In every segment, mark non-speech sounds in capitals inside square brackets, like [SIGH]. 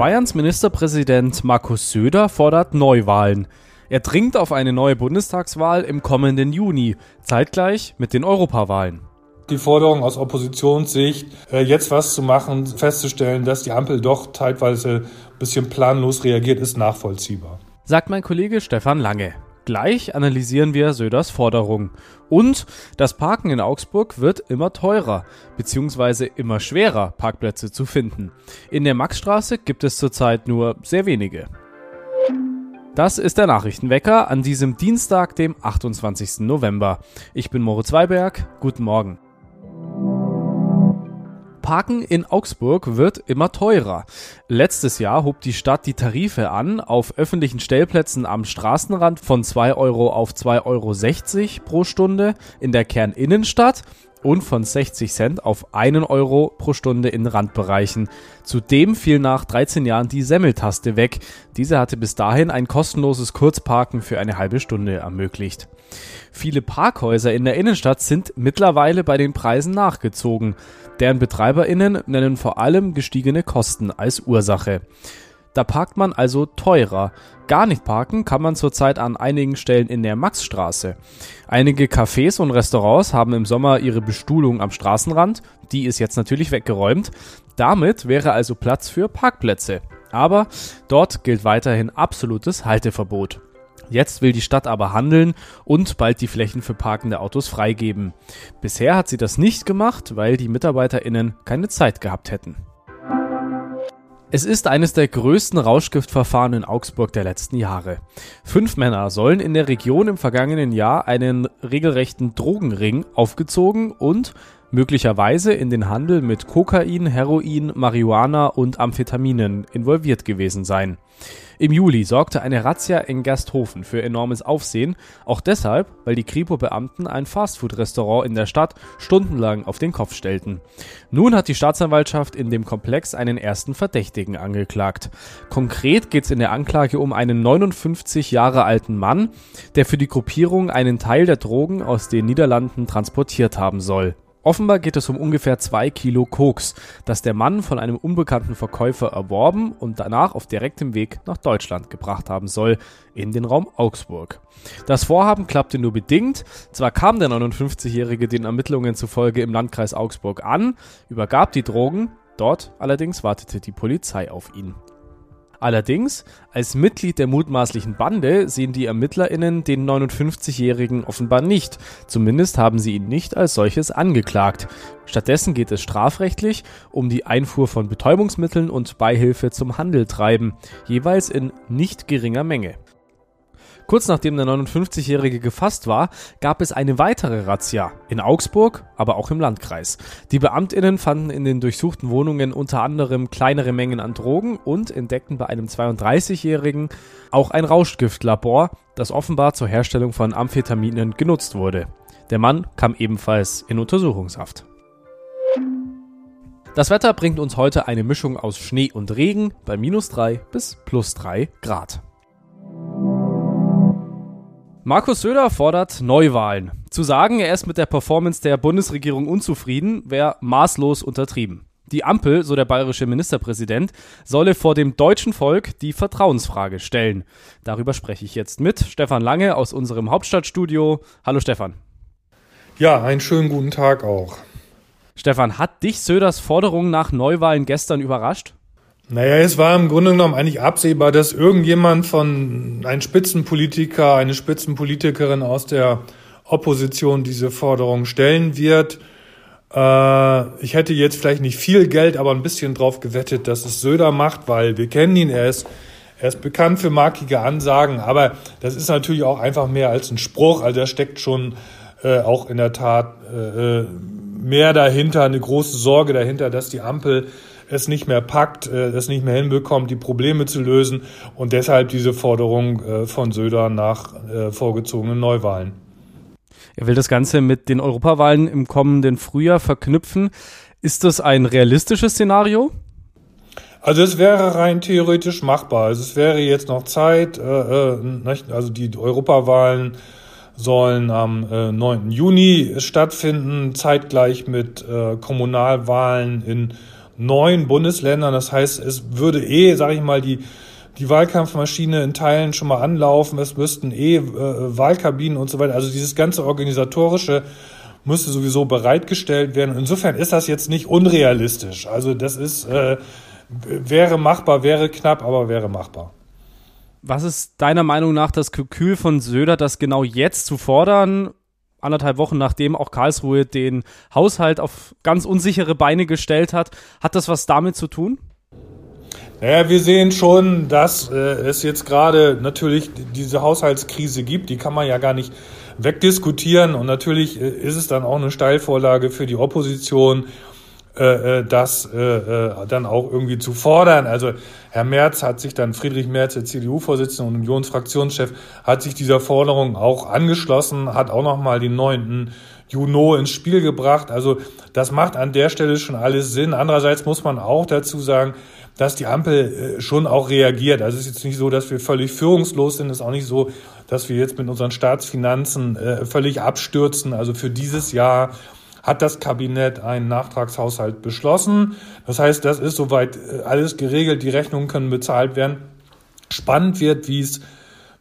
Bayerns Ministerpräsident Markus Söder fordert Neuwahlen. Er dringt auf eine neue Bundestagswahl im kommenden Juni, zeitgleich mit den Europawahlen. Die Forderung aus Oppositionssicht, äh, jetzt was zu machen, festzustellen, dass die Ampel doch teilweise ein bisschen planlos reagiert, ist nachvollziehbar. Sagt mein Kollege Stefan Lange. Gleich analysieren wir Söders Forderung. Und das Parken in Augsburg wird immer teurer, beziehungsweise immer schwerer, Parkplätze zu finden. In der Maxstraße gibt es zurzeit nur sehr wenige. Das ist der Nachrichtenwecker an diesem Dienstag, dem 28. November. Ich bin Moritz Weiberg. Guten Morgen. Parken in Augsburg wird immer teurer. Letztes Jahr hob die Stadt die Tarife an auf öffentlichen Stellplätzen am Straßenrand von 2 Euro auf 2,60 Euro pro Stunde in der Kerninnenstadt und von 60 Cent auf 1 Euro pro Stunde in Randbereichen. Zudem fiel nach 13 Jahren die Semmeltaste weg. Diese hatte bis dahin ein kostenloses Kurzparken für eine halbe Stunde ermöglicht. Viele Parkhäuser in der Innenstadt sind mittlerweile bei den Preisen nachgezogen. Deren BetreiberInnen nennen vor allem gestiegene Kosten als Ursache. Da parkt man also teurer. Gar nicht parken kann man zurzeit an einigen Stellen in der Maxstraße. Einige Cafés und Restaurants haben im Sommer ihre Bestuhlung am Straßenrand. Die ist jetzt natürlich weggeräumt. Damit wäre also Platz für Parkplätze. Aber dort gilt weiterhin absolutes Halteverbot. Jetzt will die Stadt aber handeln und bald die Flächen für parkende Autos freigeben. Bisher hat sie das nicht gemacht, weil die MitarbeiterInnen keine Zeit gehabt hätten. Es ist eines der größten Rauschgiftverfahren in Augsburg der letzten Jahre. Fünf Männer sollen in der Region im vergangenen Jahr einen regelrechten Drogenring aufgezogen und möglicherweise in den Handel mit Kokain, Heroin, Marihuana und Amphetaminen involviert gewesen sein. Im Juli sorgte eine Razzia in Gersthofen für enormes Aufsehen, auch deshalb, weil die Kripo-Beamten ein Fastfood-Restaurant in der Stadt stundenlang auf den Kopf stellten. Nun hat die Staatsanwaltschaft in dem Komplex einen ersten Verdächtigen angeklagt. Konkret geht es in der Anklage um einen 59 Jahre alten Mann, der für die Gruppierung einen Teil der Drogen aus den Niederlanden transportiert haben soll. Offenbar geht es um ungefähr zwei Kilo Koks, das der Mann von einem unbekannten Verkäufer erworben und danach auf direktem Weg nach Deutschland gebracht haben soll, in den Raum Augsburg. Das Vorhaben klappte nur bedingt. Zwar kam der 59-Jährige den Ermittlungen zufolge im Landkreis Augsburg an, übergab die Drogen, dort allerdings wartete die Polizei auf ihn. Allerdings, als Mitglied der mutmaßlichen Bande sehen die ErmittlerInnen den 59-Jährigen offenbar nicht. Zumindest haben sie ihn nicht als solches angeklagt. Stattdessen geht es strafrechtlich um die Einfuhr von Betäubungsmitteln und Beihilfe zum Handeltreiben, jeweils in nicht geringer Menge. Kurz nachdem der 59-Jährige gefasst war, gab es eine weitere Razzia in Augsburg, aber auch im Landkreis. Die Beamtinnen fanden in den durchsuchten Wohnungen unter anderem kleinere Mengen an Drogen und entdeckten bei einem 32-Jährigen auch ein Rauschgiftlabor, das offenbar zur Herstellung von Amphetaminen genutzt wurde. Der Mann kam ebenfalls in Untersuchungshaft. Das Wetter bringt uns heute eine Mischung aus Schnee und Regen bei minus 3 bis plus 3 Grad. Markus Söder fordert Neuwahlen. Zu sagen, er ist mit der Performance der Bundesregierung unzufrieden, wäre maßlos untertrieben. Die Ampel, so der bayerische Ministerpräsident, solle vor dem deutschen Volk die Vertrauensfrage stellen. Darüber spreche ich jetzt mit Stefan Lange aus unserem Hauptstadtstudio. Hallo Stefan. Ja, einen schönen guten Tag auch. Stefan, hat dich Söders Forderung nach Neuwahlen gestern überrascht? Naja, es war im Grunde genommen eigentlich absehbar, dass irgendjemand von, ein Spitzenpolitiker, eine Spitzenpolitikerin aus der Opposition diese Forderung stellen wird. Äh, ich hätte jetzt vielleicht nicht viel Geld, aber ein bisschen drauf gewettet, dass es Söder macht, weil wir kennen ihn, er ist, er ist bekannt für markige Ansagen, aber das ist natürlich auch einfach mehr als ein Spruch, also da steckt schon äh, auch in der Tat äh, mehr dahinter, eine große Sorge dahinter, dass die Ampel es nicht mehr packt, äh, es nicht mehr hinbekommt, die Probleme zu lösen und deshalb diese Forderung äh, von Söder nach äh, vorgezogenen Neuwahlen. Er will das Ganze mit den Europawahlen im kommenden Frühjahr verknüpfen. Ist das ein realistisches Szenario? Also es wäre rein theoretisch machbar. Also es wäre jetzt noch Zeit. also die Europawahlen sollen am 9. Juni stattfinden, zeitgleich mit Kommunalwahlen in neun Bundesländern. Das heißt, es würde eh, sage ich mal, die die Wahlkampfmaschine in Teilen schon mal anlaufen. Es müssten eh äh, Wahlkabinen und so weiter. Also dieses ganze organisatorische müsste sowieso bereitgestellt werden. Insofern ist das jetzt nicht unrealistisch. Also das ist äh, wäre machbar, wäre knapp, aber wäre machbar. Was ist deiner Meinung nach das Kalkül von Söder, das genau jetzt zu fordern, anderthalb Wochen nachdem auch Karlsruhe den Haushalt auf ganz unsichere Beine gestellt hat? Hat das was damit zu tun? Naja, wir sehen schon, dass äh, es jetzt gerade natürlich diese Haushaltskrise gibt. Die kann man ja gar nicht wegdiskutieren. Und natürlich äh, ist es dann auch eine Steilvorlage für die Opposition, äh, äh, das äh, dann auch irgendwie zu fordern. Also Herr Merz hat sich dann, Friedrich Merz, der CDU-Vorsitzende und Unionsfraktionschef, hat sich dieser Forderung auch angeschlossen, hat auch nochmal den 9. Juno ins Spiel gebracht. Also das macht an der Stelle schon alles Sinn. Andererseits muss man auch dazu sagen, dass die Ampel schon auch reagiert. Also es ist jetzt nicht so, dass wir völlig führungslos sind. Es ist auch nicht so, dass wir jetzt mit unseren Staatsfinanzen völlig abstürzen. Also für dieses Jahr hat das Kabinett einen Nachtragshaushalt beschlossen. Das heißt, das ist soweit äh, alles geregelt. Die Rechnungen können bezahlt werden. Spannend wird, wie es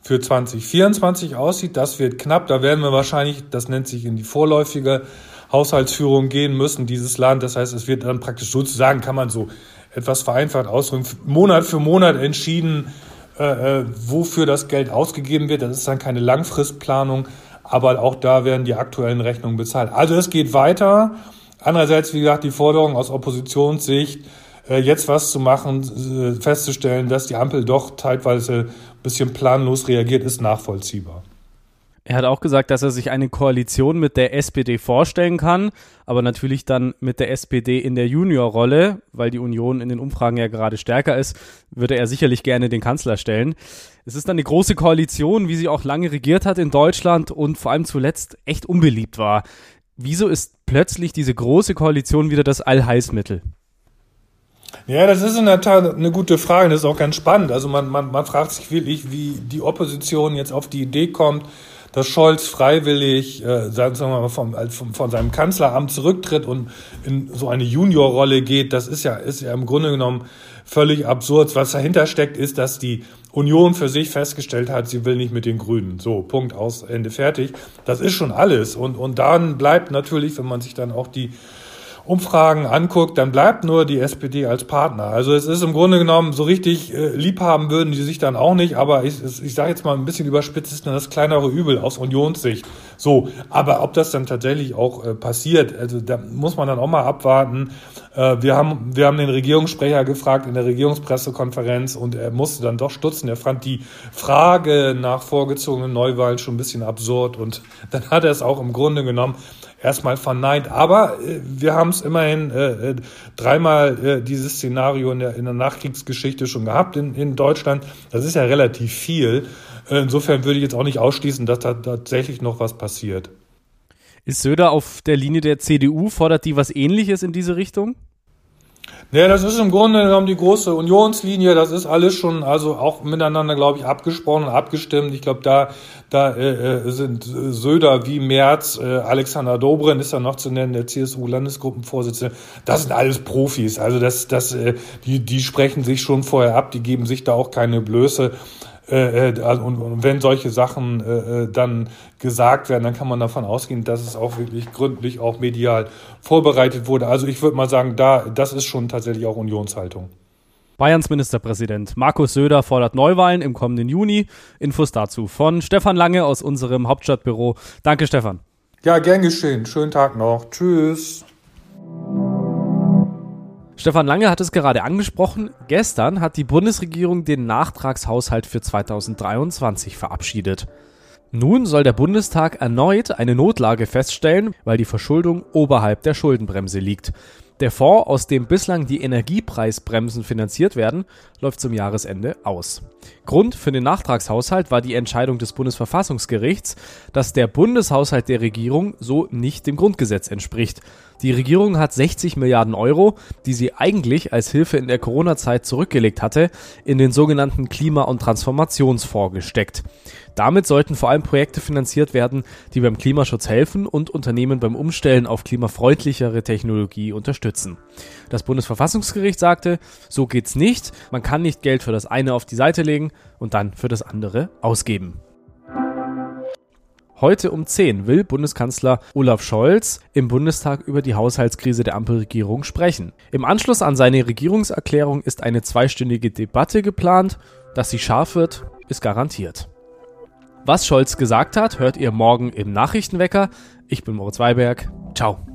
für 2024 aussieht. Das wird knapp. Da werden wir wahrscheinlich, das nennt sich in die vorläufige Haushaltsführung gehen müssen, dieses Land. Das heißt, es wird dann praktisch sozusagen, kann man so etwas vereinfacht ausdrücken, Monat für Monat entschieden, äh, äh, wofür das Geld ausgegeben wird. Das ist dann keine Langfristplanung, aber auch da werden die aktuellen Rechnungen bezahlt. Also es geht weiter. Andererseits, wie gesagt, die Forderung aus Oppositionssicht, äh, jetzt was zu machen, äh, festzustellen, dass die Ampel doch teilweise ein bisschen planlos reagiert, ist nachvollziehbar. Er hat auch gesagt, dass er sich eine Koalition mit der SPD vorstellen kann, aber natürlich dann mit der SPD in der Juniorrolle, weil die Union in den Umfragen ja gerade stärker ist, würde er sicherlich gerne den Kanzler stellen. Es ist dann eine große Koalition, wie sie auch lange regiert hat in Deutschland und vor allem zuletzt echt unbeliebt war. Wieso ist plötzlich diese große Koalition wieder das Allheilsmittel? Ja, das ist in der Tat eine gute Frage. Das ist auch ganz spannend. Also man, man, man fragt sich wirklich, wie die Opposition jetzt auf die Idee kommt, dass Scholz freiwillig, äh, sagen wir mal, vom, vom, von seinem Kanzleramt zurücktritt und in so eine Juniorrolle geht, das ist ja, ist ja im Grunde genommen völlig absurd. Was dahinter steckt, ist, dass die Union für sich festgestellt hat, sie will nicht mit den Grünen. So, Punkt aus, Ende fertig. Das ist schon alles. Und, und dann bleibt natürlich, wenn man sich dann auch die Umfragen anguckt, dann bleibt nur die SPD als Partner. Also es ist im Grunde genommen so richtig äh, lieb haben würden die sich dann auch nicht, aber ich, ich sage jetzt mal ein bisschen überspitzt, ist dann das kleinere Übel aus Unionssicht. So, aber ob das dann tatsächlich auch äh, passiert, also da muss man dann auch mal abwarten. Äh, wir haben wir haben den Regierungssprecher gefragt in der Regierungspressekonferenz und er musste dann doch stutzen. Er fand die Frage nach vorgezogenen Neuwahlen schon ein bisschen absurd und [LAUGHS] dann hat er es auch im Grunde genommen erstmal verneint. Aber äh, wir haben es immerhin äh, äh, dreimal äh, dieses Szenario in der, in der Nachkriegsgeschichte schon gehabt in, in Deutschland. Das ist ja relativ viel. Äh, insofern würde ich jetzt auch nicht ausschließen, dass da tatsächlich noch was passiert. Ist Söder auf der Linie der CDU? Fordert die was Ähnliches in diese Richtung? Ja, das ist im Grunde genommen die große Unionslinie. Das ist alles schon, also auch miteinander, glaube ich, abgesprochen und abgestimmt. Ich glaube, da, da äh, äh sind Söder wie Merz, äh, Alexander Dobrin ist da noch zu nennen, der CSU-Landesgruppenvorsitzende. Das sind alles Profis. Also das, das, äh, die, die sprechen sich schon vorher ab. Die geben sich da auch keine Blöße. Äh, äh, also, und, und, wenn solche Sachen äh, äh, dann gesagt werden, dann kann man davon ausgehen, dass es auch wirklich gründlich auch medial vorbereitet wurde. Also ich würde mal sagen, da das ist schon tatsächlich auch Unionshaltung. Bayerns Ministerpräsident Markus Söder fordert Neuwahlen im kommenden Juni. Infos dazu von Stefan Lange aus unserem Hauptstadtbüro. Danke, Stefan. Ja, gern geschehen. Schönen Tag noch. Tschüss. Stefan Lange hat es gerade angesprochen. Gestern hat die Bundesregierung den Nachtragshaushalt für 2023 verabschiedet. Nun soll der Bundestag erneut eine Notlage feststellen, weil die Verschuldung oberhalb der Schuldenbremse liegt. Der Fonds, aus dem bislang die Energiepreisbremsen finanziert werden, läuft zum Jahresende aus. Grund für den Nachtragshaushalt war die Entscheidung des Bundesverfassungsgerichts, dass der Bundeshaushalt der Regierung so nicht dem Grundgesetz entspricht. Die Regierung hat 60 Milliarden Euro, die sie eigentlich als Hilfe in der Corona-Zeit zurückgelegt hatte, in den sogenannten Klima- und Transformationsfonds gesteckt. Damit sollten vor allem Projekte finanziert werden, die beim Klimaschutz helfen und Unternehmen beim Umstellen auf klimafreundlichere Technologie unterstützen. Das Bundesverfassungsgericht sagte, so geht's nicht, man kann nicht Geld für das eine auf die Seite legen und dann für das andere ausgeben. Heute um 10 will Bundeskanzler Olaf Scholz im Bundestag über die Haushaltskrise der Ampelregierung sprechen. Im Anschluss an seine Regierungserklärung ist eine zweistündige Debatte geplant. Dass sie scharf wird, ist garantiert. Was Scholz gesagt hat, hört ihr morgen im Nachrichtenwecker. Ich bin Moritz Weiberg. Ciao.